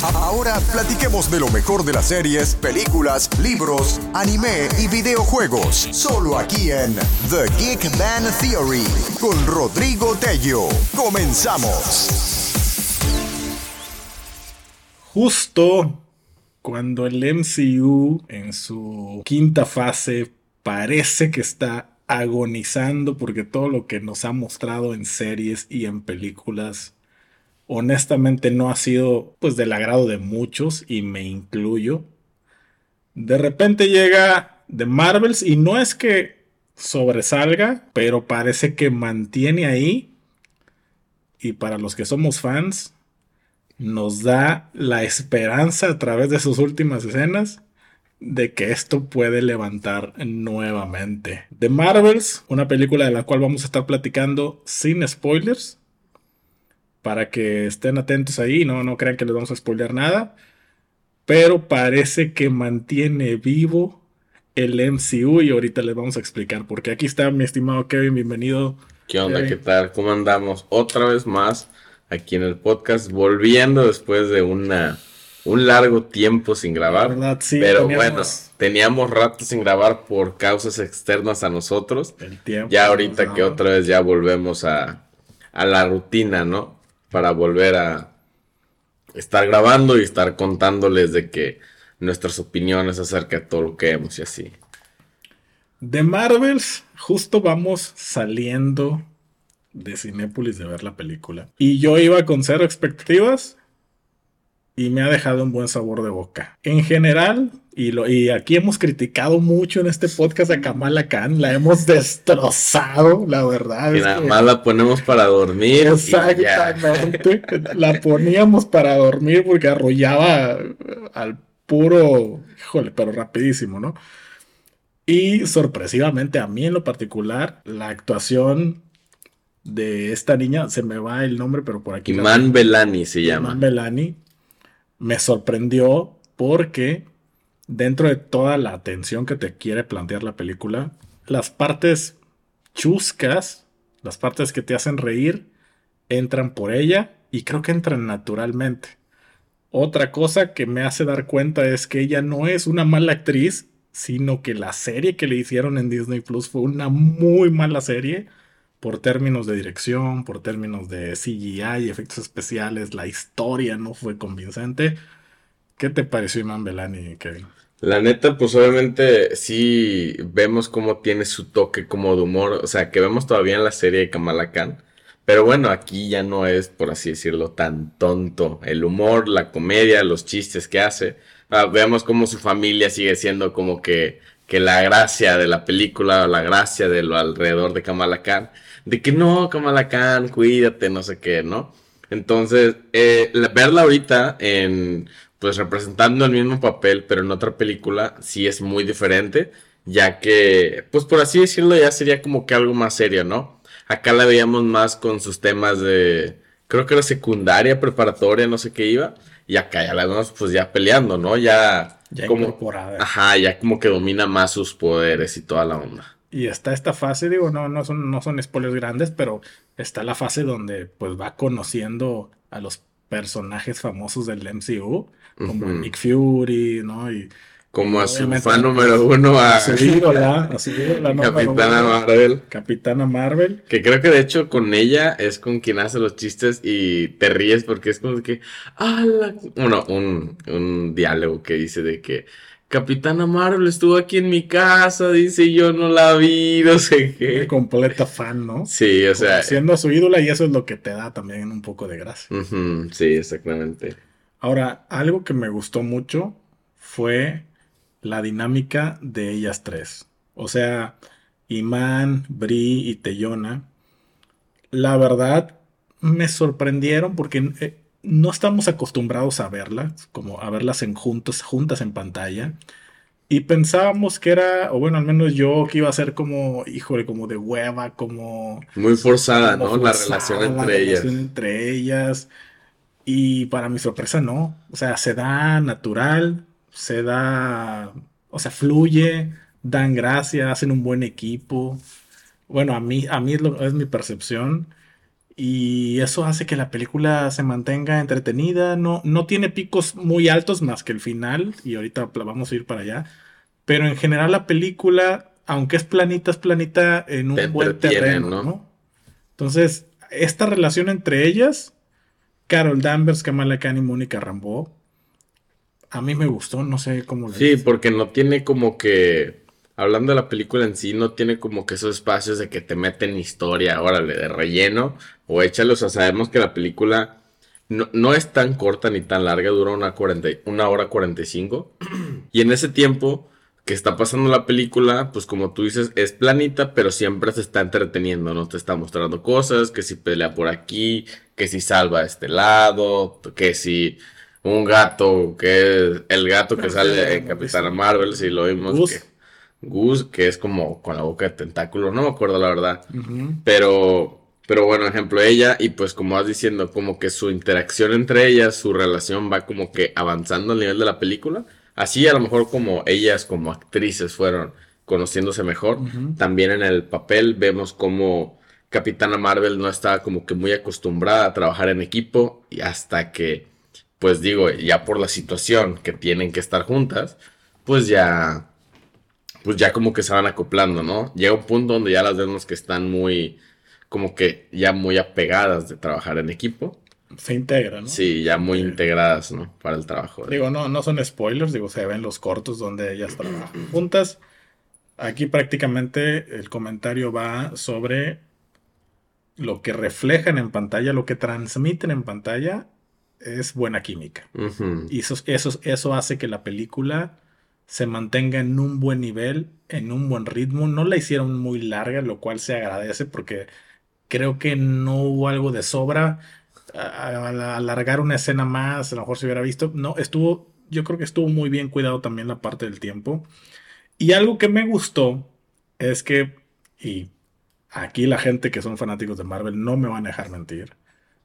Ahora platiquemos de lo mejor de las series, películas, libros, anime y videojuegos. Solo aquí en The Geek Man Theory con Rodrigo Tello. Comenzamos. Justo cuando el MCU en su quinta fase parece que está agonizando porque todo lo que nos ha mostrado en series y en películas honestamente no ha sido pues del agrado de muchos y me incluyo. De repente llega The Marvels y no es que sobresalga, pero parece que mantiene ahí y para los que somos fans nos da la esperanza a través de sus últimas escenas de que esto puede levantar nuevamente. The Marvels, una película de la cual vamos a estar platicando sin spoilers, para que estén atentos ahí, no, no crean que les vamos a spoiler nada, pero parece que mantiene vivo el MCU y ahorita les vamos a explicar, porque aquí está mi estimado Kevin, bienvenido. ¿Qué onda? ¿Qué tal? ¿Cómo andamos? Otra vez más aquí en el podcast, volviendo después de una, un largo tiempo sin grabar. ¿verdad? Sí, pero bueno, teníamos rato sin grabar por causas externas a nosotros. El tiempo. Ya ahorita que otra vez ya volvemos a, a la rutina, ¿no? Para volver a estar grabando y estar contándoles de que nuestras opiniones acerca de todo lo que hemos y así. De Marvels, justo vamos saliendo de Cinépolis de ver la película. Y yo iba con cero expectativas y me ha dejado un buen sabor de boca. En general, y, lo, y aquí hemos criticado mucho en este podcast a Kamala Khan, la hemos destrozado, la verdad. Y nada más la ponemos para dormir. Exactamente. la poníamos para dormir porque arrollaba al puro, híjole, pero rapidísimo, ¿no? Y sorpresivamente, a mí en lo particular, la actuación de esta niña, se me va el nombre, pero por aquí. Iman Belani se llama. Iman Belani me sorprendió porque dentro de toda la atención que te quiere plantear la película, las partes chuscas, las partes que te hacen reír, entran por ella y creo que entran naturalmente. Otra cosa que me hace dar cuenta es que ella no es una mala actriz, sino que la serie que le hicieron en Disney Plus fue una muy mala serie por términos de dirección, por términos de CGI, efectos especiales, la historia no fue convincente. ¿Qué te pareció Iman Belani, Kevin? La neta, pues obviamente sí vemos cómo tiene su toque como de humor, o sea, que vemos todavía en la serie de Kamala Khan, pero bueno, aquí ya no es, por así decirlo, tan tonto. El humor, la comedia, los chistes que hace. Ah, vemos cómo su familia sigue siendo como que, que la gracia de la película, la gracia de lo alrededor de Kamala Khan. De que no, Kamala Khan, cuídate, no sé qué, ¿no? Entonces, eh, verla ahorita en pues representando el mismo papel, pero en otra película sí es muy diferente, ya que, pues por así decirlo, ya sería como que algo más serio, ¿no? Acá la veíamos más con sus temas de, creo que era secundaria, preparatoria, no sé qué iba, y acá ya la vemos pues ya peleando, ¿no? Ya, ya como, incorporada. Ajá, ya como que domina más sus poderes y toda la onda. Y está esta fase, digo, no, no son, no son spoilers grandes, pero está la fase donde pues va conociendo a los personajes famosos del MCU como Nick Fury, ¿no? Y, como a su fan número uno, a, su ídola, a su Capitana Marvel. Capitana Marvel. Que creo que de hecho con ella es con quien hace los chistes y te ríes porque es como que, ah, bueno, un, un diálogo que dice de que Capitana Marvel estuvo aquí en mi casa, dice, yo no la vi, no sé qué. Completa fan, ¿no? Sí, o sea. Siendo su ídola y eso es lo que te da también un poco de gracia. sí, exactamente. Ahora, algo que me gustó mucho fue la dinámica de ellas tres. O sea, Iman, Bri y Teyona. La verdad, me sorprendieron porque eh, no estamos acostumbrados a verlas, como a verlas en juntos, juntas en pantalla. Y pensábamos que era, o bueno, al menos yo, que iba a ser como, híjole, como de hueva, como... Muy forzada, ¿no? la relación entre ellas. entre ellas. Y para mi sorpresa no. O sea, se da natural, se da, o sea, fluye, dan gracia, hacen un buen equipo. Bueno, a mí, a mí es, mi percepción. Y eso hace que la película se mantenga entretenida. No, no tiene picos muy altos más que el final. Y ahorita vamos a ir para allá. Pero en general la película, aunque es planita, es planita en un buen terreno, ¿no? Entonces, esta relación entre ellas, Carol Danvers, Kamala Khan y Mónica Rambeau, a mí me gustó, no sé cómo. Sí, porque no tiene como que hablando de la película en sí, no tiene como que esos espacios de que te meten historia, órale, de relleno, o échalo, o sea, sabemos que la película no, es tan corta ni tan larga, dura una, 40, una hora 45, y en ese tiempo que está pasando la película, pues como tú dices, es planita, pero siempre se está entreteniendo, ¿no? Te está mostrando cosas, que si pelea por aquí, que si salva a este lado, que si un gato, que es el gato que sale en Capitana Marvel, si lo vimos que Gus, que es como con la boca de tentáculo, no me acuerdo la verdad. Pero, pero bueno, ejemplo, ella, y pues como vas diciendo, como que su interacción entre ellas, su relación va como que avanzando al nivel de la película. Así a lo mejor como ellas como actrices fueron conociéndose mejor. También en el papel vemos como Capitana Marvel no estaba como que muy acostumbrada a trabajar en equipo y hasta que, pues digo, ya por la situación que tienen que estar juntas, pues ya pues ya como que se van acoplando, ¿no? Llega un punto donde ya las vemos que están muy, como que ya muy apegadas de trabajar en equipo. Se integran, ¿no? Sí, ya muy integradas, ¿no? Para el trabajo. Digo, no, no son spoilers, digo, se ven los cortos donde ellas trabajan juntas. Aquí prácticamente el comentario va sobre lo que reflejan en pantalla, lo que transmiten en pantalla es buena química. Y eso, eso, eso hace que la película se mantenga en un buen nivel, en un buen ritmo. No la hicieron muy larga, lo cual se agradece porque creo que no hubo algo de sobra. alargar una escena más, a lo mejor se hubiera visto. No, estuvo, yo creo que estuvo muy bien cuidado también la parte del tiempo. Y algo que me gustó es que, y aquí la gente que son fanáticos de Marvel no me van a dejar mentir.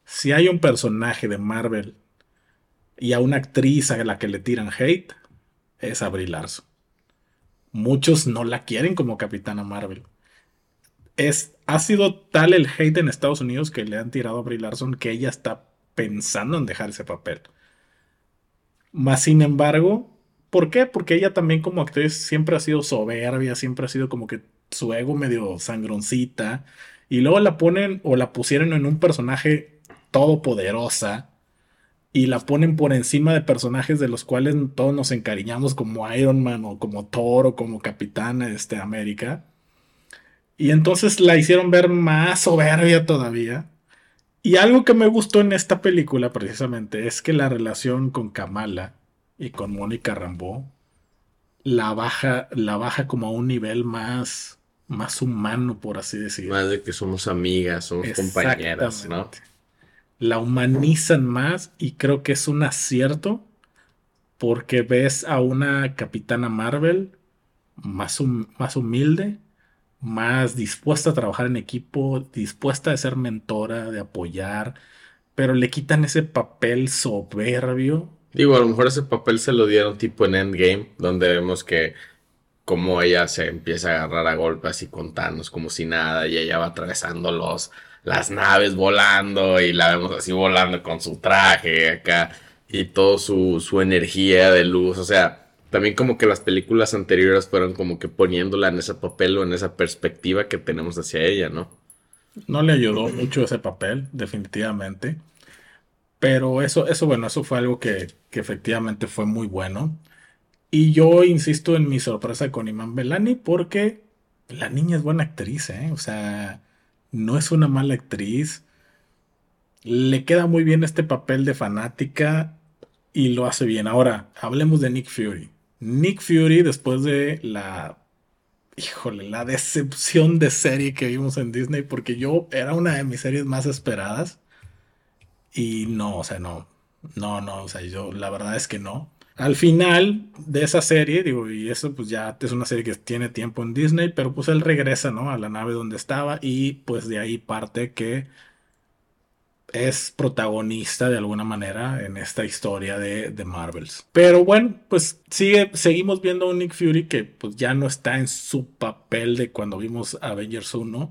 Si hay un personaje de Marvel y a una actriz a la que le tiran hate, es Abril Larson. Muchos no la quieren como Capitana Marvel. Es, ha sido tal el hate en Estados Unidos que le han tirado a Abril Larson que ella está pensando en dejar ese papel. Más sin embargo, ¿por qué? Porque ella también como actriz siempre ha sido soberbia, siempre ha sido como que su ego medio sangroncita. Y luego la ponen o la pusieron en un personaje todopoderosa y la ponen por encima de personajes de los cuales todos nos encariñamos como Iron Man o como Thor o como Capitán este, América. Y entonces la hicieron ver más soberbia todavía. Y algo que me gustó en esta película precisamente es que la relación con Kamala y con Mónica Rambeau la baja, la baja como a un nivel más, más humano, por así decirlo. Más de que somos amigas, somos compañeras, ¿no? La humanizan más y creo que es un acierto porque ves a una capitana Marvel más, más humilde, más dispuesta a trabajar en equipo, dispuesta a ser mentora, de apoyar, pero le quitan ese papel soberbio. Digo, a lo mejor ese papel se lo dieron tipo en Endgame, donde vemos que como ella se empieza a agarrar a golpes y contarnos como si nada y ella va atravesando los las naves volando y la vemos así volando con su traje acá y toda su, su energía de luz. O sea, también como que las películas anteriores fueron como que poniéndola en ese papel o en esa perspectiva que tenemos hacia ella, ¿no? No le ayudó mucho ese papel, definitivamente. Pero eso, eso bueno, eso fue algo que, que efectivamente fue muy bueno. Y yo insisto en mi sorpresa con Iman Belani porque la niña es buena actriz, ¿eh? O sea, no es una mala actriz. Le queda muy bien este papel de fanática y lo hace bien. Ahora, hablemos de Nick Fury. Nick Fury, después de la. Híjole, la decepción de serie que vimos en Disney, porque yo era una de mis series más esperadas. Y no, o sea, no. No, no, o sea, yo la verdad es que no. Al final de esa serie, digo, y eso pues ya es una serie que tiene tiempo en Disney, pero pues él regresa, ¿no? A la nave donde estaba y pues de ahí parte que es protagonista de alguna manera en esta historia de, de Marvels. Pero bueno, pues sigue, seguimos viendo a un Nick Fury que pues ya no está en su papel de cuando vimos Avengers 1,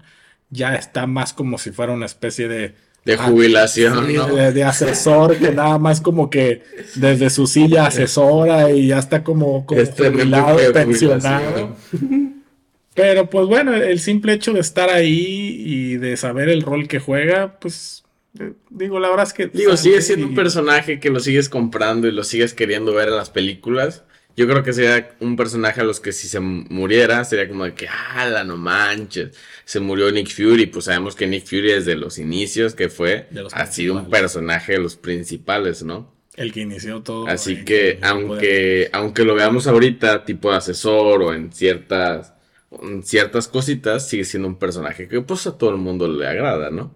ya está más como si fuera una especie de de ah, jubilación, de, asesor, que nada más como que desde su silla asesora y ya está como, como este jubilado, pensionado. Pero pues bueno, el simple hecho de estar ahí y de saber el rol que juega, pues eh, digo, la verdad es que... Digo, sigue siendo un personaje que lo sigues comprando y lo sigues queriendo ver en las películas. Yo creo que sería un personaje a los que si se muriera sería como de que, ah, no manches, se murió Nick Fury, pues sabemos que Nick Fury desde los inicios que fue, ha sido un personaje de los principales, ¿no? El que inició todo. Así que, aunque, aunque lo veamos ahorita tipo de asesor o en ciertas, en ciertas cositas, sigue siendo un personaje que pues a todo el mundo le agrada, ¿no?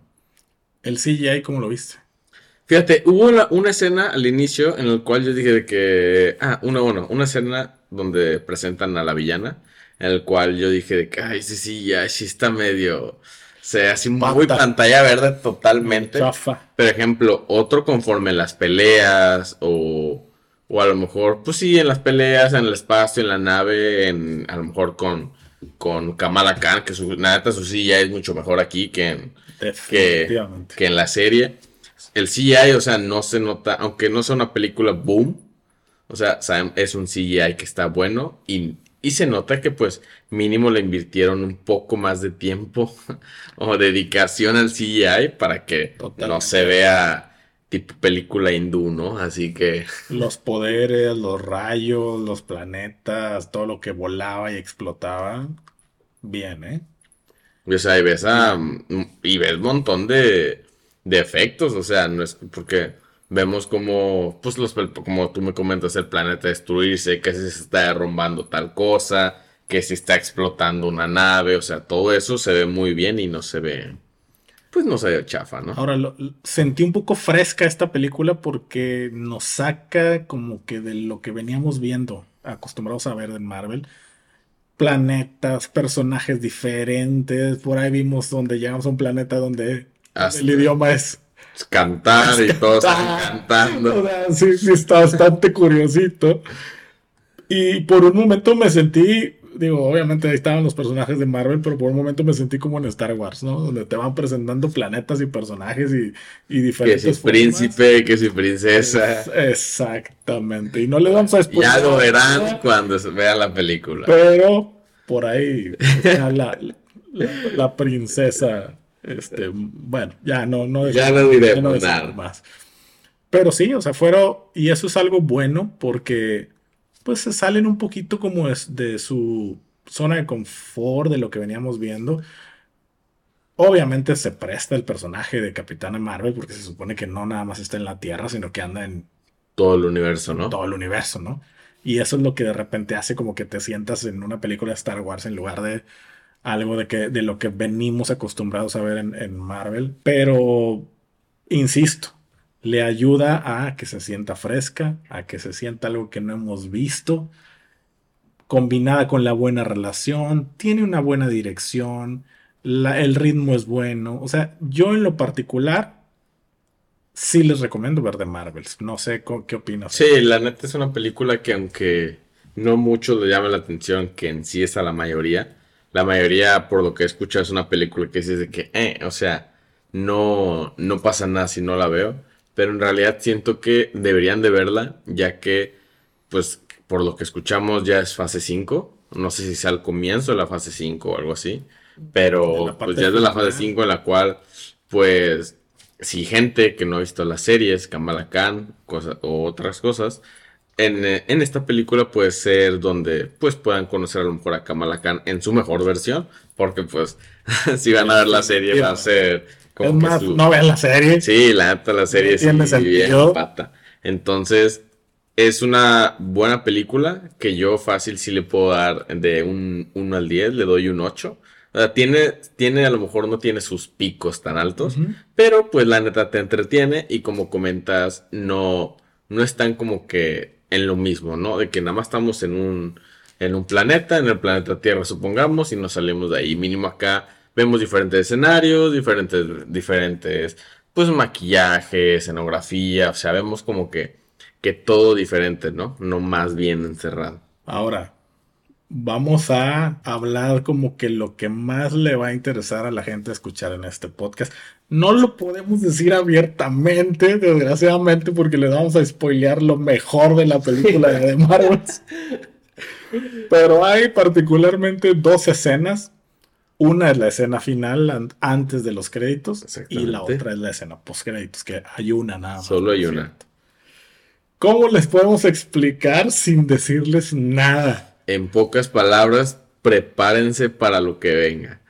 El CGI, ¿cómo lo viste? Fíjate, hubo una, escena al inicio en la cual yo dije de que. Ah, una, bueno, una escena donde presentan a la villana. En el cual yo dije de que, ay, sí, sí, ya, sí está medio. O sea, así muy pantalla verde totalmente. Por ejemplo, otro conforme las peleas o. O a lo mejor, pues sí, en las peleas, en el espacio, en la nave, en, a lo mejor con, con Kamala Khan, que su, neta, su silla es mucho mejor aquí que en, que, que en la serie el CGI, o sea, no se nota, aunque no sea una película boom, o sea, es un CGI que está bueno y, se nota que pues mínimo le invirtieron un poco más de tiempo o dedicación al CGI para que no se vea tipo película hindú, ¿no? Así que... Los poderes, los rayos, los planetas, todo lo que volaba y explotaba, bien, ¿eh? O sea, y ves, a, y ves un montón de de efectos, o sea, no es porque vemos como, pues los, como tú me comentas, el planeta destruirse, que se está derrumbando tal cosa, que se está explotando una nave, o sea, todo eso se ve muy bien y no se ve, pues no se ve chafa, ¿no? Ahora, sentí un poco fresca esta película porque nos saca como que de lo que veníamos viendo, acostumbrados a ver en Marvel. Planetas, personajes diferentes. Por ahí vimos donde llegamos a un planeta donde el idioma es cantar y todos cantando. sí, sí, está bastante curiosito. Y por un momento me sentí, digo, obviamente ahí estaban los personajes de Marvel, pero por un momento me sentí como en Star Wars, ¿no? Donde te van presentando planetas y personajes y, y diferentes. Que si príncipe, que si princesa. exactamente. Y no le vamos a. Ya lo verán cuando se vea la película. Pero por ahí, la, la princesa este, bueno, ya no, no, ya no diremos nada más. Pero sí, o sea, fueron, y eso es algo bueno porque pues se salen un poquito como de su zona de confort de lo que veníamos viendo. Obviamente se presta el personaje de Capitana Marvel porque se supone que no nada más está en la Tierra, sino que anda en todo el universo, ¿no? Todo el universo, ¿no? Y eso es lo que de repente hace como que te sientas en una película de Star Wars en lugar de algo de, que, de lo que venimos acostumbrados a ver en, Marvel, pero insisto, le ayuda a que se sienta fresca, a que se sienta algo que no hemos visto, combinada con la buena relación, tiene una buena dirección, el ritmo es bueno, o sea, yo en lo particular sí les recomiendo ver de Marvels, no sé qué opinas. Sí, la neta es una película que aunque no mucho le llama la atención, que en sí es a la mayoría, la mayoría, por lo que escucho, es una película que de que, eh, o sea, no, no pasa nada si no la veo. Pero en realidad siento que deberían de verla, ya que, pues, por lo que escuchamos ya es fase 5. No sé si sea al comienzo de la fase 5 o algo así. Pero pues ya es de la fase 5 en la cual, pues, si gente que no ha visto las series, Kamala Khan, o otras cosas, eh, en, esta película puede ser donde pues puedan conocer a lo mejor a Kamala Khan en su mejor versión, porque pues si van a ver la serie va a ser como más, no vean la serie. Sí, la neta la serie sí bien pata. Entonces, es una buena película que yo fácil sí le puedo dar de un 1 al 10, le doy un 8. O sea, tiene, tiene, a lo mejor no tiene sus picos tan altos, pero pues la neta te entretiene y como comentas, no, no es tan como que en lo mismo, ¿no? De que nada más estamos en un, en un planeta, en el planeta Tierra, supongamos, y nos salimos de ahí. Mínimo acá vemos diferentes escenarios, diferentes, diferentes, pues maquillaje, escenografía, o sea, vemos como que, que todo diferente, ¿no? No más bien encerrado. Ahora, vamos a hablar como que lo que más le va a interesar a la gente escuchar en este podcast. No lo podemos decir abiertamente, desgraciadamente, porque le vamos a spoilear lo mejor de la película de Marvel. Pero hay particularmente dos escenas. Una es la escena final antes de los créditos y la otra es la escena post créditos, que hay una nada más. Solo hay una. ¿Cómo les podemos explicar sin decirles nada? En pocas palabras, prepárense para lo que venga.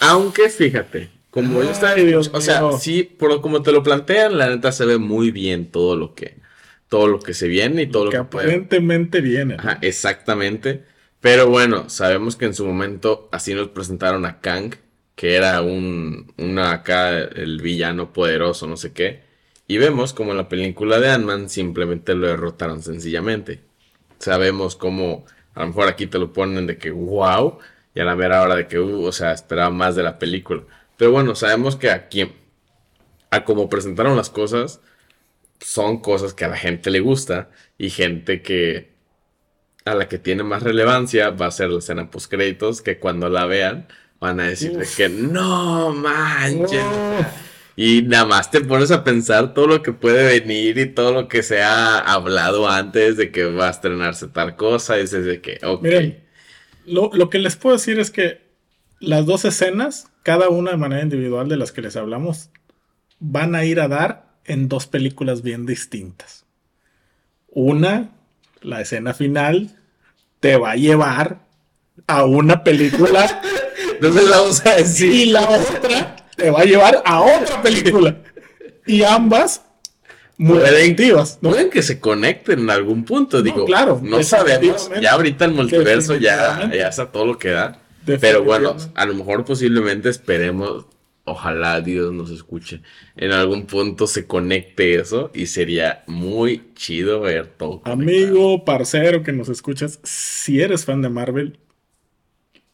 Aunque fíjate, como yo estaba, o sea, sí, por como te lo plantean, la neta se ve muy bien todo lo que todo lo que se viene y todo lo que, aparentemente viene. Ajá, exactamente. Pero bueno, sabemos que en su momento así nos presentaron a Kang, que era un una acá el villano poderoso, no sé qué. Y vemos como en la película de Ant-Man simplemente lo derrotaron sencillamente. Sabemos cómo a lo mejor aquí te lo ponen de que wow, y a la mera hora de que, uh, o sea, esperaba más de la película. Pero bueno, sabemos que aquí, a como presentaron las cosas, son cosas que a la gente le gusta y gente que a la que tiene más relevancia va a ser la escena post créditos que cuando la vean van a decir que no manches. Y nada más te pones a pensar todo lo que puede venir y todo lo que se ha hablado antes de que va a estrenarse tal cosa. Y dices de que, ok. Miren, lo, lo, que les puedo decir es que las dos escenas, cada una de manera individual de las que les hablamos, van a ir a dar en dos películas bien distintas. Una, la escena final, te va a llevar a una película. Entonces la vamos a decir. Y la otra te va a llevar a otra película. Y ambas muy adictivas. ¿no? Pueden que se conecten en algún punto, digo. claro. No sabemos. Ya ahorita el multiverso ya, ya está todo lo que da. Pero bueno, a lo mejor posiblemente esperemos ojalá Dios nos escuche, en algún punto se conecte eso y sería muy chido ver todo. Amigo, parcero que nos escuchas, si eres fan de Marvel,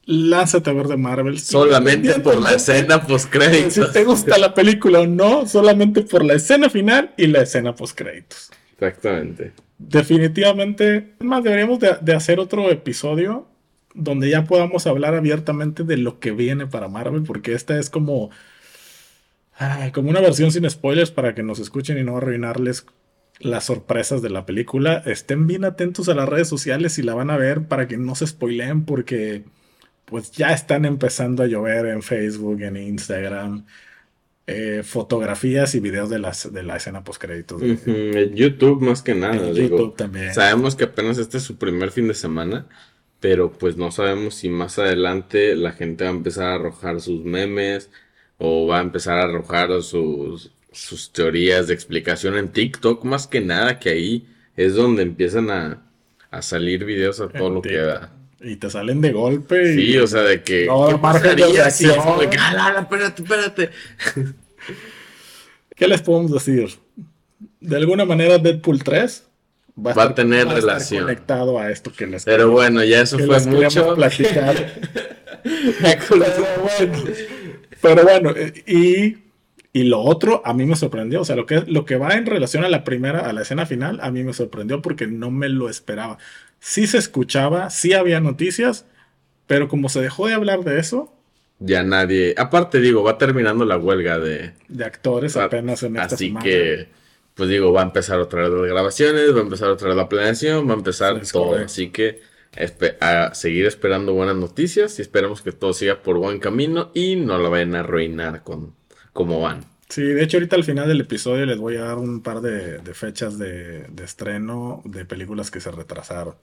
lánzate a ver de Marvel. Solamente por la escena post créditos. Si te gusta la película o no, solamente por la escena final y la escena post créditos. Exactamente. Definitivamente, más deberíamos de, de hacer otro episodio donde ya podamos hablar abiertamente de lo que viene para Marvel, porque esta es como, como una versión sin spoilers para que nos escuchen y no arruinarles las sorpresas de la película. Estén bien atentos a las redes sociales y la van a ver para que no se spoileen, porque pues ya están empezando a llover en Facebook, en Instagram. Eh, fotografías y videos de, las, de la escena post créditos. YouTube más que nada. YouTube también. Sabemos que apenas este es su primer fin de semana pero pues no sabemos si más adelante la gente va a empezar a arrojar sus memes o va a empezar a arrojar sus, sus teorías de explicación en TikTok, más que nada, que ahí es donde empiezan a, a salir videos a todo lo que da. Y te salen de golpe. Y... Sí, o sea, de que. No, ¿qué pasaría si ah, espérate, espérate. ¿Qué les podemos decir? De alguna manera, Deadpool 3 va a, tener relación. conectado a esto que les Pero bueno, ya eso fue mucho. platicar. pero, bueno, y, y, lo otro a mí me sorprendió. O sea, lo que, lo que va en relación a la primera, a la escena final, a mí me sorprendió porque no me lo esperaba. Sí se escuchaba, sí había noticias, pero como se dejó de hablar de eso. Ya nadie. Aparte, digo, va terminando la huelga de. De actores apenas en esta Así que pues digo, va a empezar otra vez las grabaciones, va a empezar otra vez la planeación, va a empezar todo. Así que a seguir esperando buenas noticias y esperamos que todo siga por buen camino y no lo vayan a arruinar con cómo van. Sí, de hecho ahorita al final del episodio les voy a dar un par de, fechas de, estreno de películas que se retrasaron.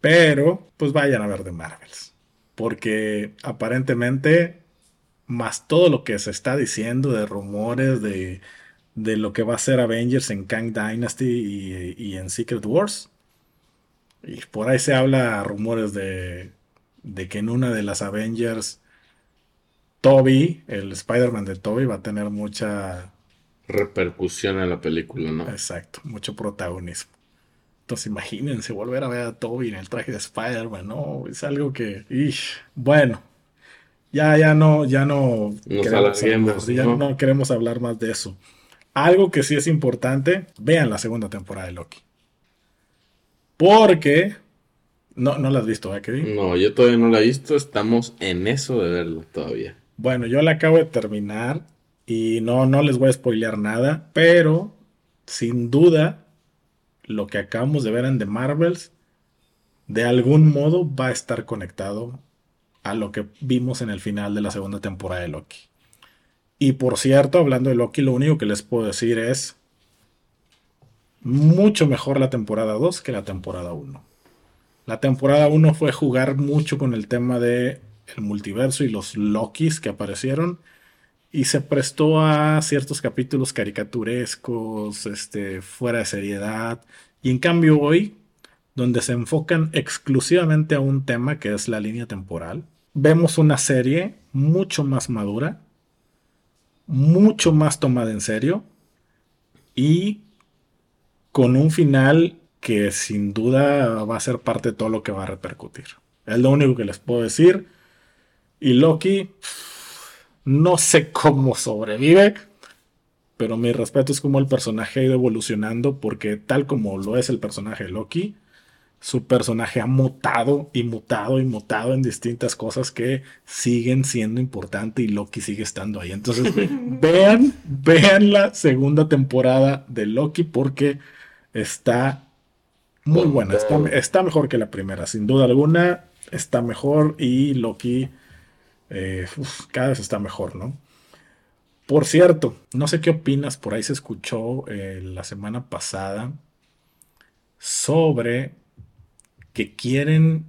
Pero, pues vayan a ver de Marvels. Porque aparentemente, más todo lo que se está diciendo de rumores, de de lo que va a ser Avengers en Kang Dynasty y, en Secret Wars. Y por ahí se habla rumores de, de que en una de las Avengers, Toby, el Spider-Man de Toby, va a tener mucha repercusión en la película, ¿no? Exacto, mucho protagonismo. Entonces imagínense volver a ver a Toby en el traje de Spider-Man, ¿no? Es algo que... bueno, ya, ya no, ya no... queremos ya ¿no? queremos hablar más de eso. Algo que sí es importante, vean la segunda temporada de Loki. Porque No, no la has visto, ¿eh, Kevin? No, yo todavía no la he visto. Estamos en eso de verlo todavía. Bueno, yo la acabo de terminar y no, no les voy a spoilear nada, pero sin duda lo que acabamos de ver en The Marvels de algún modo va a estar conectado a lo que vimos en el final de la segunda temporada de Loki. Y por cierto, hablando de Loki, lo único que les puedo decir es mucho mejor la temporada 2 que la temporada 1. La temporada 1 fue jugar mucho con el tema de el multiverso y los Lokis que aparecieron y se prestó a ciertos capítulos caricaturescos, este, fuera de seriedad. Y en cambio hoy, donde se enfocan exclusivamente a un tema que es la línea temporal, vemos una serie mucho más madura, mucho más tomada en serio y con un final que sin duda va a ser parte de todo lo que va a repercutir. Es lo único que les puedo decir. Y Loki, no sé cómo sobrevive, pero mi respeto es como el personaje ha ido evolucionando, porque tal como lo es el personaje de Loki, su personaje ha mutado y mutado y mutado en distintas cosas que siguen siendo importantes y Loki sigue estando ahí. Entonces, vean, vean la segunda temporada de Loki porque está muy buena, está, mejor que la primera, sin duda alguna, está mejor y Loki eh, cada vez está mejor, ¿no? Por cierto, no sé qué opinas, por ahí se escuchó eh, la semana pasada sobre que quieren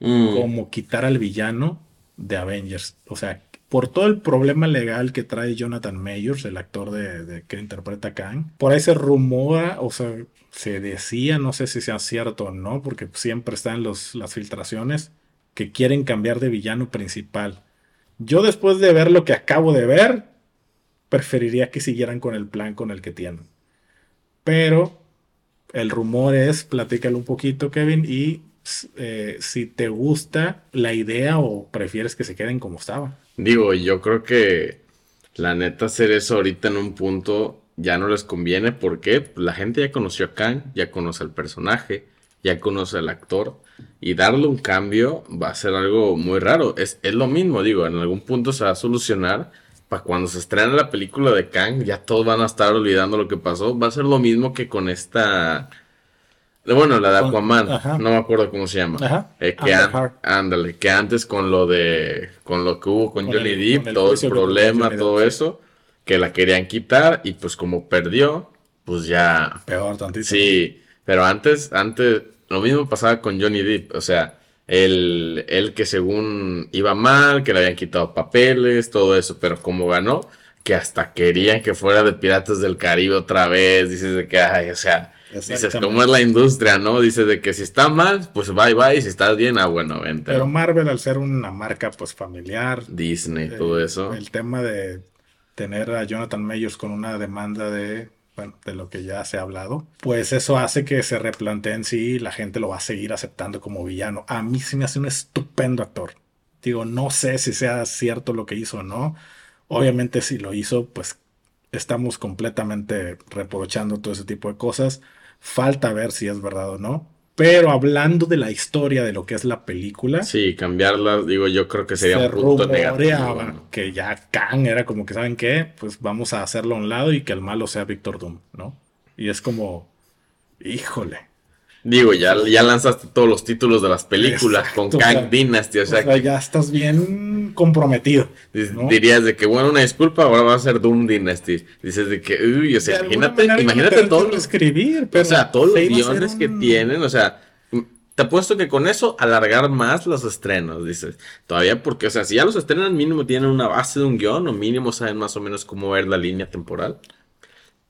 mm. como quitar al villano de Avengers. O sea, por todo el problema legal que trae Jonathan Mayors, el actor de, que interpreta a Kang, por ahí se rumora, o sea, se decía, no sé si sea cierto o no, porque siempre están los, las filtraciones, que quieren cambiar de villano principal. Yo después de ver lo que acabo de ver, preferiría que siguieran con el plan con el que tienen. Pero el rumor es, platícalo un poquito, Kevin, y eh, si te gusta la idea o prefieres que se queden como estaban. Digo, yo creo que la neta hacer eso ahorita en un punto ya no les conviene porque la gente ya conoció a Kang, ya conoce al personaje, ya conoce al actor y darle un cambio va a ser algo muy raro. Es, es lo mismo, digo, en algún punto se va a solucionar. Para cuando se estrene la película de Kang, ya todos van a estar olvidando lo que pasó. Va a ser lo mismo que con esta bueno, la de Aquaman, no me acuerdo cómo se llama. Eh, que ándale, que antes con lo de, con lo que hubo con, Johnny Depp, todo el problema, todo eso, que la querían quitar y pues como perdió, pues ya. Peor tantísimo. Sí, pero antes, antes, lo mismo pasaba con Johnny Depp, o sea, él, él que según iba mal, que le habían quitado papeles, todo eso, pero como ganó, que hasta querían que fuera de Piratas del Caribe otra vez, dices de que, ay, o sea Dices, ¿cómo es la industria, no? Dices de que si está mal, pues bye bye, si estás bien, ah, bueno, vente. Pero Marvel, al ser una marca, pues familiar. Disney, todo eso. El tema de tener a Jonathan Mayors con una demanda de, de lo que ya se ha hablado, pues eso hace que se replanteen si la gente lo va a seguir aceptando como villano. A mí sí me hace un estupendo actor. Digo, no sé si sea cierto lo que hizo o no. Obviamente si lo hizo, pues estamos completamente reprochando todo ese tipo de cosas. Falta ver si es verdad o no. Pero hablando de la historia de lo que es la película. Sí, cambiarla, digo, yo creo que sería un punto negativo. Que ya Kang era como que, ¿saben qué? Pues vamos a hacerlo a un lado y que el malo sea Victor Doom, ¿no? Y es como, híjole. Digo, ya, ya lanzaste todos los títulos de las películas con Kang Dynasty, o sea, ya estás bien comprometido. Dirías de que, bueno, una disculpa, ahora va a ser Doom Dynasty. Dices de que, uy, o sea, imagínate, imagínate todo. Escribir, pero o sea, todos los guiones que tienen, o sea, te apuesto que con eso alargar más los estrenos, dices. Todavía porque, o sea, si ya los estrenan mínimo tienen una base de un guion o mínimo saben más o menos cómo ver la línea temporal.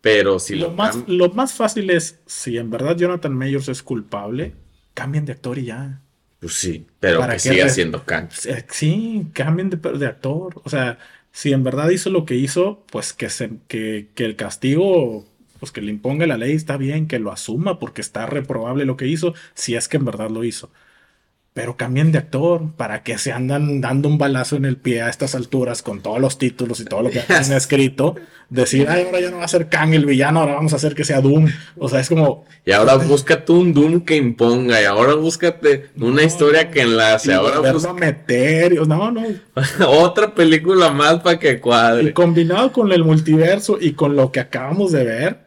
Pero si lo, más, lo más fácil es, si en verdad Jonathan Mayors es culpable, cambien de actor y ya. Pues sí, pero que siga siendo Kang. Sí, cambien de, de, actor. O sea, si en verdad hizo lo que hizo, pues que, se, que, que el castigo, pues que le imponga la ley, está bien, que lo asuma, porque está reprobable lo que hizo, si es que en verdad lo hizo. Pero cambien de actor para que se andan dando un balazo en el pie a estas alturas con todos los títulos y todo lo que han escrito. Decir, ay, ahora ya no va a ser Kang el villano, ahora vamos a hacer que sea Doom. O sea, es como. Y ahora búscate un Doom que imponga, y ahora búscate una historia que enlace. Ahora busca... meter. No, no. Otra película más para que cuadre. Y combinado con el multiverso y con lo que acabamos de ver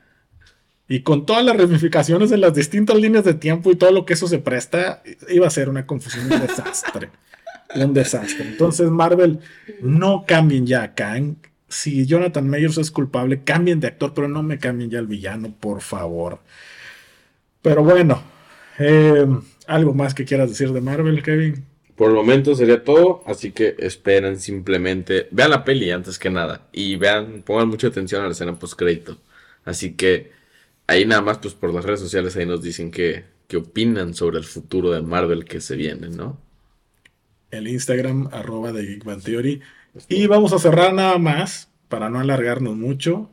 y con todas las ramificaciones de las distintas líneas de tiempo y todo lo que eso se presta, iba a ser una confusión, un desastre. un desastre. Entonces, Marvel, no cambien ya a Kang. Si Jonathan Mayers es culpable, cambien de actor, pero no me cambien ya al villano, por favor. Pero bueno, eh, ¿algo más que quieras decir de Marvel, Kevin? Por el momento sería todo, así que esperen simplemente, vean la peli antes que nada y vean, pongan mucha atención a la escena post crédito. Así que ahí nada más, pues por las redes sociales, ahí nos dicen qué, qué opinan sobre el futuro de Marvel que se viene, ¿no? El Instagram, arroba de Geek Theory. Y vamos a cerrar nada más, para no alargarnos mucho,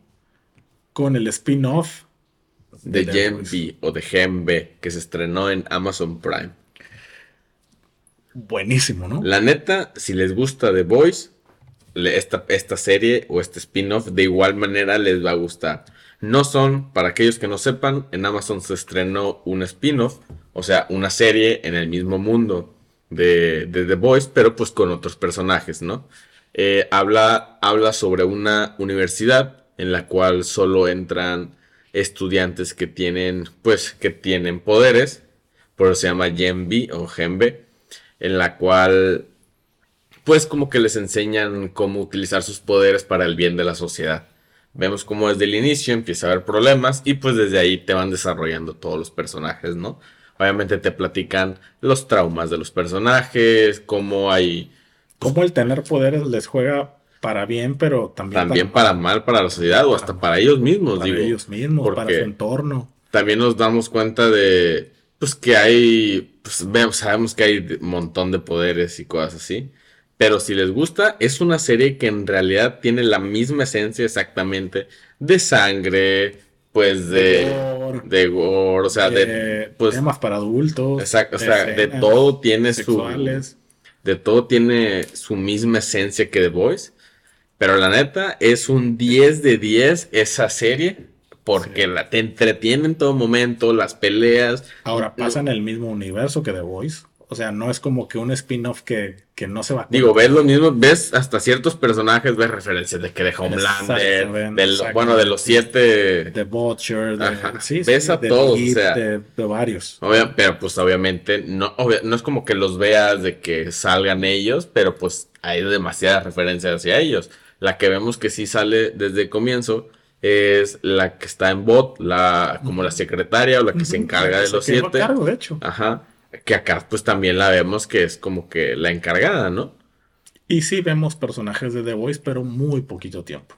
con el spin-off de, Gen B o de Gen B, que se estrenó en Amazon Prime. Buenísimo, ¿no? La neta, si les gusta The Voice, esta, esta serie o este spin-off, de igual manera les va a gustar. No son, para aquellos que no sepan, en Amazon se estrenó un spin-off, o sea, una serie en el mismo mundo de, The Voice, pero pues con otros personajes, ¿no? Eh, habla, habla sobre una universidad en la cual solo entran estudiantes que tienen, pues, que tienen poderes, por eso se llama Gen o Gen en la cual, pues, como que les enseñan cómo utilizar sus poderes para el bien de la sociedad. Vemos cómo desde el inicio empieza a haber problemas y pues desde ahí te van desarrollando todos los personajes, ¿no? Obviamente te platican los traumas de los personajes, cómo hay... Cómo el tener poderes les juega para bien, pero también... También para, mal para la sociedad o hasta para ellos mismos, para ellos mismos, para su entorno. También nos damos cuenta de, pues que hay, pues sabemos que hay un montón de poderes y cosas así. Pero si les gusta, es una serie que en realidad tiene la misma esencia exactamente de sangre, pues de, de gore, o sea, de, pues, temas para adultos. Exacto, o sea, de todo tiene su de todo tiene su misma esencia que The Voice. Pero la neta es un 10 de 10 esa serie porque la, te entretiene en todo momento, las peleas. Ahora pasa en el mismo universo que The Voice. O sea, no es como que un spin-off que, no se va Digo, ves lo mismo, ves hasta ciertos personajes, ves referencias de que de Homelander, bueno, de los siete. De Butcher, de, sí, ves a todos, o sea. De, varios. pero pues obviamente, no, no es como que los veas de que salgan ellos, pero pues hay demasiadas referencias hacia ellos. La que vemos que sí sale desde el comienzo es la que está en bot, la, como la secretaria o la que se encarga de los siete. Cargo, de hecho. Ajá que acá pues también la vemos que es como que la encargada, ¿no? Y sí vemos personajes de The Voice, pero muy poquito tiempo.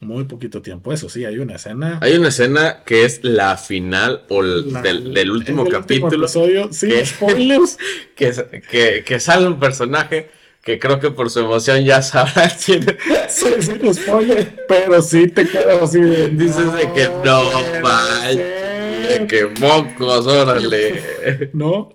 Muy poquito tiempo. Eso sí, hay una escena. Hay una escena que es la final o del, último capítulo. sí, que, spoilers. Que, que, sale un personaje que creo que por su emoción ya sabrá quién Sí, sí, spoiler, pero sí te quedas así Dices de que no, vaya que mocos, órale. ¿No?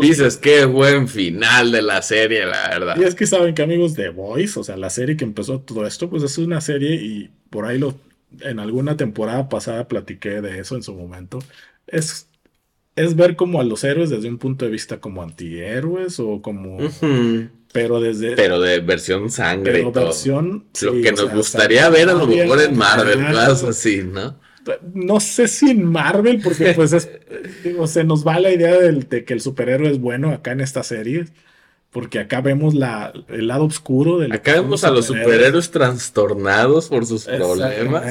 Dices qué buen final de la serie, la verdad. Y es que saben que amigos de Voice, o sea, la serie que empezó todo esto, pues es una serie y por ahí lo en alguna temporada pasada platiqué de eso en su momento. Es, es ver como a los héroes desde un punto de vista como antihéroes o como... Pero desde... Pero de versión sangre. Pero versión... lo que nos gustaría ver a lo mejor en Marvel, así, ¿no? No sé si en Marvel, porque pues se nos va la idea de que el superhéroe es bueno acá en esta serie. Porque acá vemos la, el lado oscuro del. Acá vemos a los superhéroes trastornados por sus problemas.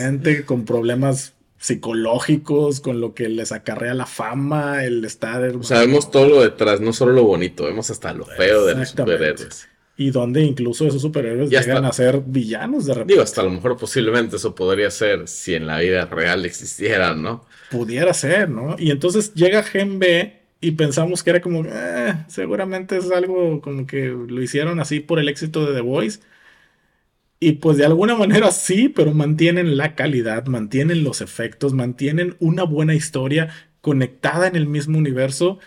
con problemas psicológicos, con lo que les acarrea la fama, el estar. Sabemos todo lo detrás, no solo lo bonito, vemos hasta lo feo de los superhéroes y donde incluso esos superhéroes llegan a ser villanos de repente. Digo, hasta a lo mejor posiblemente eso podría ser si en la vida real existieran, ¿no? Pudiera ser, ¿no? Y entonces llega Gen B y pensamos que era como, eh, seguramente es algo como que lo hicieron así por el éxito de The Voice. Y pues de alguna manera sí, pero mantienen la calidad, mantienen los efectos, mantienen una buena historia conectada en el mismo universo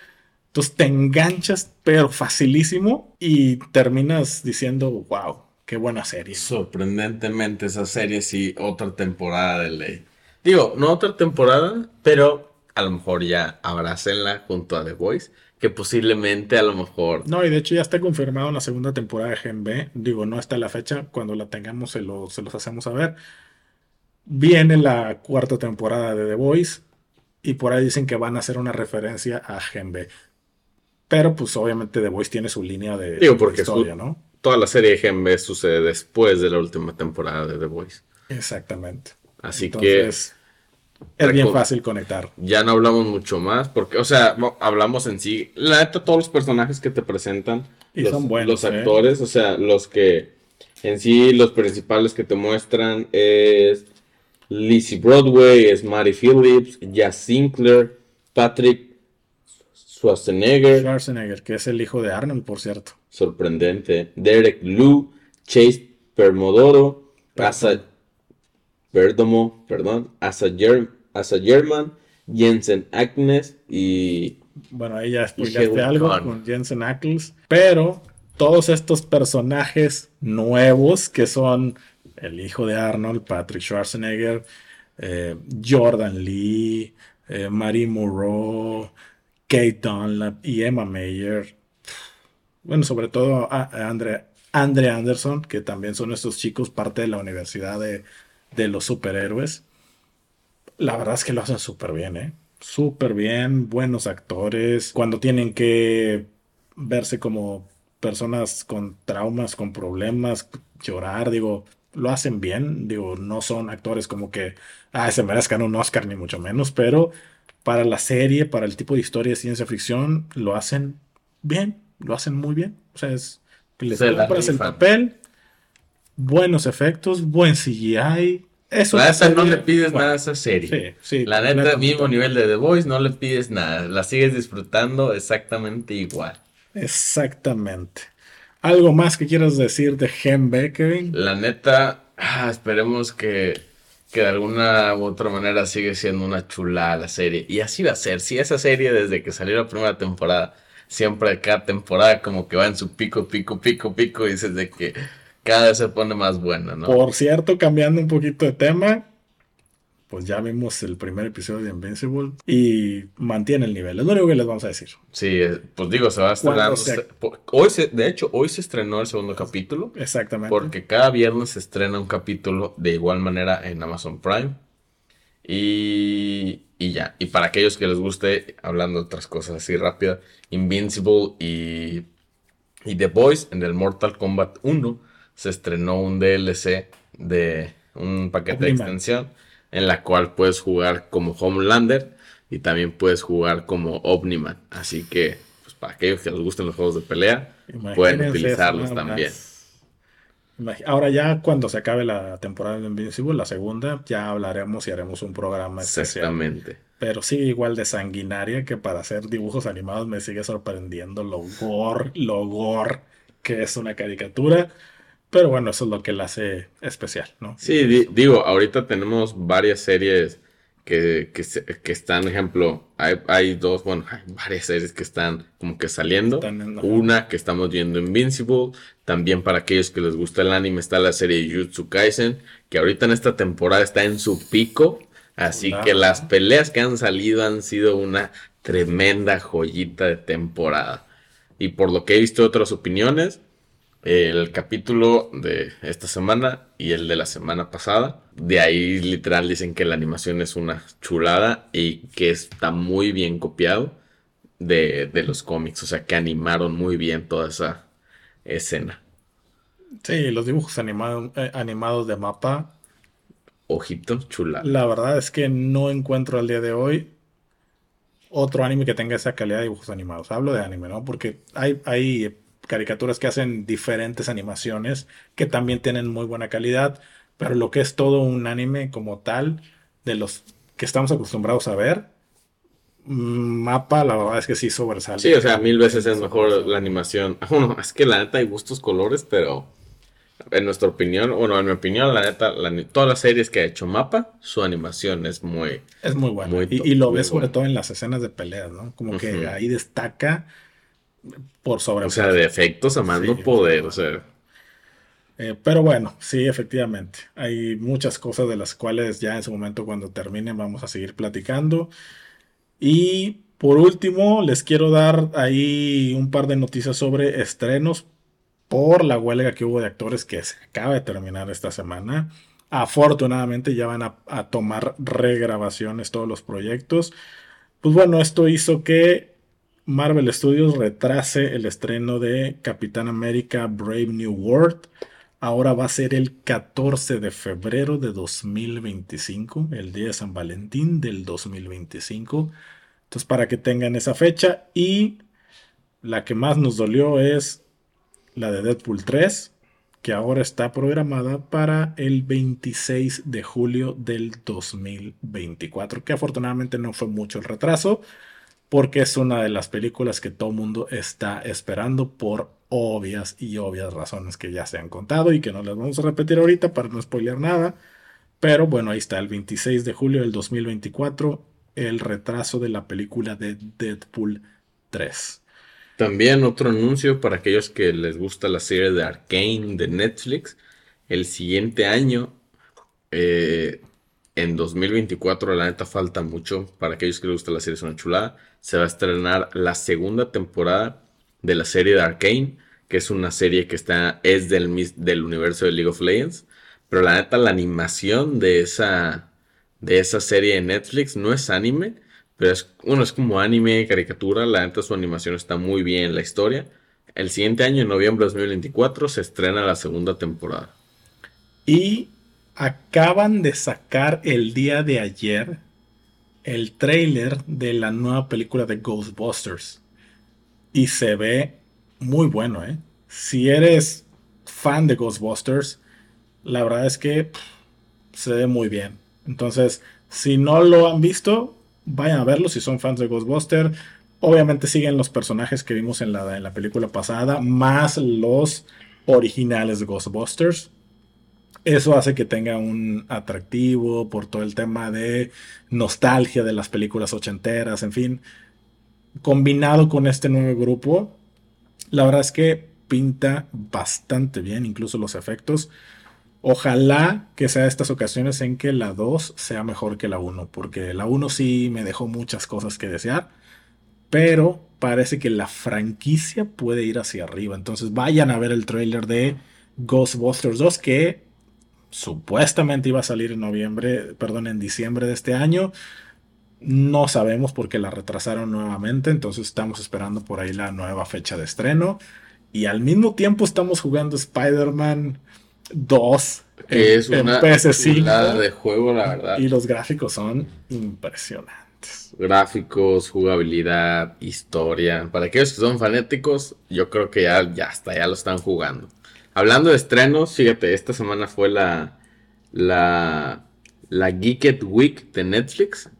Entonces te enganchas, pero facilísimo, y terminas diciendo, wow, qué buena serie. Sorprendentemente, esa serie sí, otra temporada de ley. Digo, no otra temporada, pero a lo mejor ya abrácenla junto a The Voice, que posiblemente a lo mejor... No, y de hecho ya está confirmado la segunda temporada de Gen B. Digo, no está la fecha, cuando la tengamos se, se los hacemos saber. Viene la cuarta temporada de The Voice y por ahí dicen que van a hacer una referencia a Gen B. Pero pues obviamente The Voice tiene su línea de, Digo, porque historia, ¿no? Toda la serie de Gen B sucede después de la última temporada de The Voice. Exactamente. Así que es bien fácil conectar. Ya no hablamos mucho más, porque, o sea, hablamos en sí. La neta, todos los personajes que te presentan, y los, son buenos, los ¿eh? actores, o sea, los que en sí, los principales que te muestran es Lizzie Broadway, es Mary Phillips, Jazz Sinclair, Patrick Schwarzenegger. Schwarzenegger, que es el hijo de Arnold, por cierto. Sorprendente. Derek Liu, Chase Permodoro, Asa Perdomo, perdón, Asa, German, Jensen Agnes y... Bueno, ahí ya explicaste algo con Jensen Ackles, pero todos estos personajes nuevos que son el hijo de Arnold, Patrick Schwarzenegger, eh, Jordan Lee, eh, Marie Moreau, Kate Dunlap y Emma Mayer. Bueno, sobre todo Andre, Andre Anderson, que también son estos chicos parte de la Universidad de, de los Superhéroes. La verdad es que lo hacen súper bien, ¿eh? Súper bien, buenos actores. Cuando tienen que verse como personas con traumas, con problemas, llorar, digo, lo hacen bien, digo, no son actores como que ah, se merezcan un Oscar ni mucho menos, pero para la serie, para el tipo de historia de ciencia ficción, lo hacen bien, lo hacen muy bien. O sea, es les compras el papel, buenos efectos, buen CGI. Eso la neta no le pides nada a esa serie. Sí, sí, la neta, mismo nivel de The Voice, no le pides nada. La sigues disfrutando exactamente igual. Exactamente. ¿Algo más que quieras decir de Gen Kevin? La neta, ah, esperemos que, que de alguna u otra manera sigue siendo una chulada la serie. Y así va a ser. Si esa serie desde que salió la primera temporada, siempre cada temporada como que va en su pico, pico, pico, pico, y dices de que cada vez se pone más buena, ¿no? Por cierto, cambiando un poquito de tema, pues ya vimos el primer episodio de Invincible y mantiene el nivel. Es lo único que les vamos a decir. Sí, pues digo, se va a estrenar. Hoy se, de hecho, hoy se estrenó el segundo capítulo. Exactamente. Porque cada viernes se estrena un capítulo de igual manera en Amazon Prime. Y, y ya. Y para aquellos que les guste, hablando de otras cosas así rápidas, Invincible y, y The Boys en el Mortal Kombat 1 se estrenó un DLC de un paquete de extensión en la cual puedes jugar como Homelander y también puedes jugar como Omniman. Así que, pues para aquellos que les gusten los juegos de pelea, pueden utilizarlos también. Ahora ya cuando se acabe la temporada de Invincible, la segunda, ya hablaremos y haremos un programa Exactamente. Pero sigue igual de sanguinaria que para hacer dibujos animados me sigue sorprendiendo lo gore, lo gore que es una caricatura. Pero bueno, eso es lo que la hace especial, ¿no? Sí, digo, ahorita tenemos varias series que, que, están, ejemplo, hay, hay, dos, bueno, hay varias series que están como que saliendo. Una que estamos viendo Invincible. También para aquellos que les gusta el anime está la serie Jutsu Kaisen, que ahorita en esta temporada está en su pico. Así que las peleas que han salido han sido una tremenda joyita de temporada. Y por lo que he visto otras opiniones, el capítulo de esta semana y el de la semana pasada. De ahí literal dicen que la animación es una chulada y que está muy bien copiado de, los cómics. O sea, que animaron muy bien toda esa escena. Sí, los dibujos animados, eh, animados de mapa. Ojito, chula. La verdad es que no encuentro al día de hoy otro anime que tenga esa calidad de dibujos animados. Hablo de anime, ¿no? Porque hay, hay caricaturas que hacen diferentes animaciones que también tienen muy buena calidad, pero lo que es todo un anime como tal, de los que estamos acostumbrados a ver, mm, mapa, la verdad es que sí sobresale. Sí, o sea, mil veces es mejor la animación. Bueno, es que la neta hay gustos colores, pero en nuestra opinión, bueno, en mi opinión, la neta, todas las series que ha hecho Mapa, su animación es muy... Es muy buena. y, lo ves sobre todo en las escenas de peleas, ¿no? Como que ahí destaca por sobre... O sea, de efectos a mando poder, o sea... Eh, pero bueno, sí, efectivamente. Hay muchas cosas de las cuales ya en su momento cuando terminen vamos a seguir platicando. Y por último, les quiero dar ahí un par de noticias sobre estrenos por la huelga que hubo de actores que se acaba de terminar esta semana. Afortunadamente ya van a, tomar regrabaciones todos los proyectos. Pues bueno, esto hizo que Marvel Studios retrase el estreno de Capitán América Brave New World. Ahora va a ser el 14 de febrero de 2025, el día de San Valentín del 2025. Entonces, para que tengan esa fecha. Y la que más nos dolió es la de Deadpool 3, que ahora está programada para el 26 de julio del 2024, que afortunadamente no fue mucho el retraso, porque es una de las películas que todo mundo está esperando por obvias y obvias razones que ya se han contado y que no las vamos a repetir ahorita para no spoilear nada. Pero bueno, ahí está, el 26 de julio del 2024, el retraso de la película de Deadpool 3. También otro anuncio para aquellos que les gusta la serie de Arkane de Netflix. El siguiente año, eh, en 2024, la neta falta mucho. Para aquellos que les gusta la serie, es una chulada. Se va a estrenar la segunda temporada de la serie de Arkane, que es una serie que está, es del, del universo de League of Legends. Pero la neta, la animación de esa, de esa serie de Netflix no es anime pero es, uno es como anime, caricatura, la neta su animación está muy bien, la historia. El siguiente año, en noviembre de 2024, se estrena la segunda temporada. Y acaban de sacar el día de ayer el trailer de la nueva película de Ghostbusters. Y se ve muy bueno, ¿eh? Si eres fan de Ghostbusters, la verdad es que se ve muy bien. Entonces, si no lo han visto, vayan a verlo si son fans de Ghostbuster. Obviamente siguen los personajes que vimos en la, en la película pasada, más los originales de Ghostbusters. Eso hace que tenga un atractivo por todo el tema de nostalgia de las películas ochenteras, en fin. Combinado con este nuevo grupo, la verdad es que pinta bastante bien, incluso los efectos. Ojalá que sea estas ocasiones en que la 2 sea mejor que la 1, porque la 1 sí me dejó muchas cosas que desear, pero parece que la franquicia puede ir hacia arriba. Entonces vayan a ver el trailer de Ghostbusters 2 que supuestamente iba a salir en noviembre, perdón, en diciembre de este año. No sabemos por qué la retrasaron nuevamente, entonces estamos esperando por ahí la nueva fecha de estreno. Y al mismo tiempo estamos jugando Spider-Man 2 que es una ps de juego, la verdad. Y los gráficos son impresionantes. Gráficos, jugabilidad, historia. Para aquellos que son fanáticos, yo creo que ya, ya hasta ya lo están jugando. Hablando de estrenos, fíjate, esta semana fue la la la Geeked Week de Netflix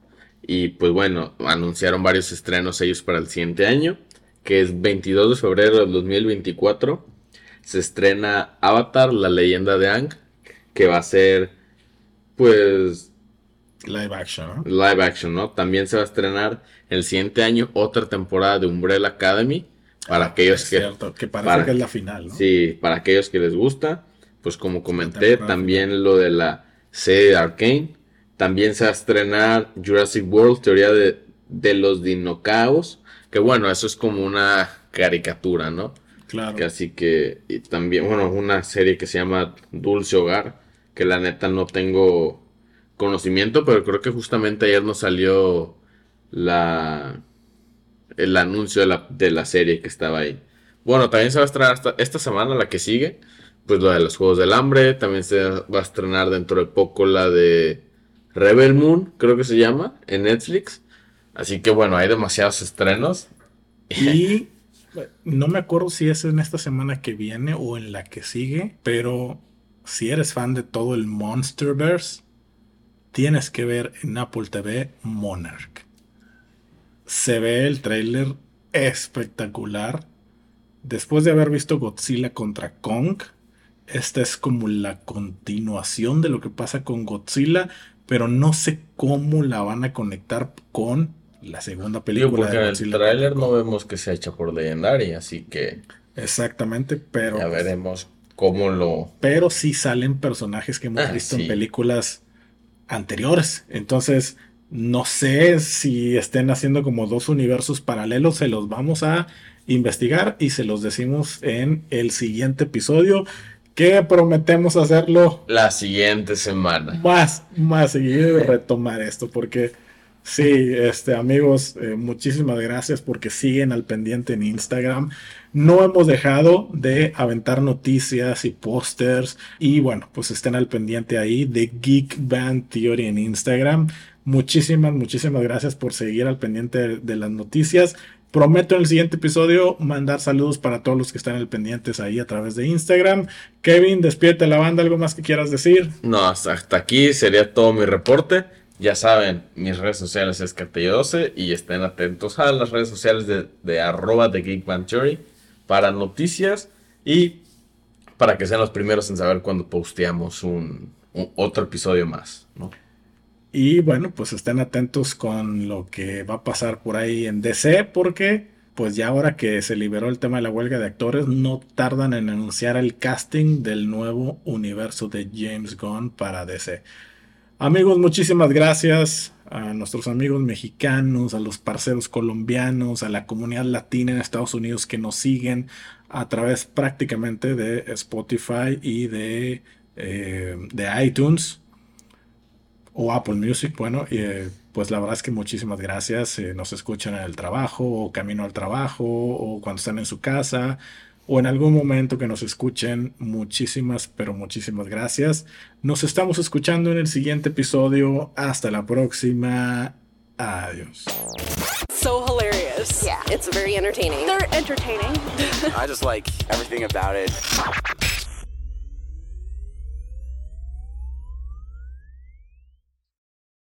y pues bueno, anunciaron varios estrenos ellos para el siguiente año, que es 22 de febrero del 2024 se estrena Avatar, la leyenda de Ang, que va a ser, pues... Live action, ¿no? Live action, ¿no? También se va a estrenar el siguiente año otra temporada de Umbrella Academy. Para ah, aquellos que... Cierto, que parece que es la final, ¿no? Sí, para aquellos que les gusta. Pues como comenté, también lo de la serie de Arkane. También se va a estrenar Jurassic World, teoría de, de los dinocaos. Que bueno, eso es como una caricatura, ¿no? Claro. así que y también, bueno, una serie que se llama Dulce Hogar, que la neta no tengo conocimiento, pero creo que justamente ayer nos salió la el anuncio de la, de la serie que estaba ahí. Bueno, también se va a estrenar hasta esta semana, la que sigue, pues la de los Juegos del Hambre, también se va a estrenar dentro de poco la de Rebel Moon, creo que se llama, en Netflix. Así que bueno, hay demasiados estrenos. Y no me acuerdo si es en esta semana que viene o en la que sigue, pero si eres fan de todo el Monsterverse, tienes que ver en Apple TV Monarch. Se ve el trailer espectacular. Después de haber visto Godzilla contra Kong, esta es como la continuación de lo que pasa con Godzilla, pero no sé cómo la van a conectar con la segunda película. porque en el tráiler no vemos que sea hecha por Legendary, así que... Exactamente, pero... Ya veremos cómo lo... Pero sí salen personajes que hemos ah, visto en películas anteriores. Entonces, no sé si estén haciendo como dos universos paralelos, se los vamos a investigar y se los decimos en el siguiente episodio que prometemos hacerlo la siguiente semana. Más, más seguir retomar esto porque sí, este amigos, eh, muchísimas gracias porque siguen al pendiente en Instagram. No hemos dejado de aventar noticias y pósters y bueno, pues estén al pendiente ahí de Geek Band Theory en Instagram. Muchísimas, muchísimas gracias por seguir al pendiente de las noticias. Prometo en el siguiente episodio mandar saludos para todos los que están al pendientes ahí a través de Instagram. Kevin, despierte la banda, ¿algo más que quieras decir? No, hasta, aquí sería todo mi reporte. Ya saben, mis redes sociales es Cartello12 y estén atentos a las redes sociales de, de arroba de para noticias y para que sean los primeros en saber cuando posteamos un, un otro episodio más, ¿no? Y bueno, pues estén atentos con lo que va a pasar por ahí en DC, porque pues ya ahora que se liberó el tema de la huelga de actores, no tardan en anunciar el casting del nuevo universo de James Gunn para DC. Amigos, muchísimas gracias a nuestros amigos mexicanos, a los parceros colombianos, a la comunidad latina en Estados Unidos que nos siguen a través prácticamente de Spotify y de, eh, de iTunes o Apple Music, bueno, eh, pues la verdad es que muchísimas gracias. Eh, nos escuchan en el trabajo o camino al trabajo o cuando están en su casa o en algún momento que nos escuchen. Muchísimas, pero muchísimas gracias. Nos estamos escuchando en el siguiente episodio. Hasta la próxima. Adiós. So hilarious. Yeah, it's very entertaining. They're entertaining. I just like everything about it.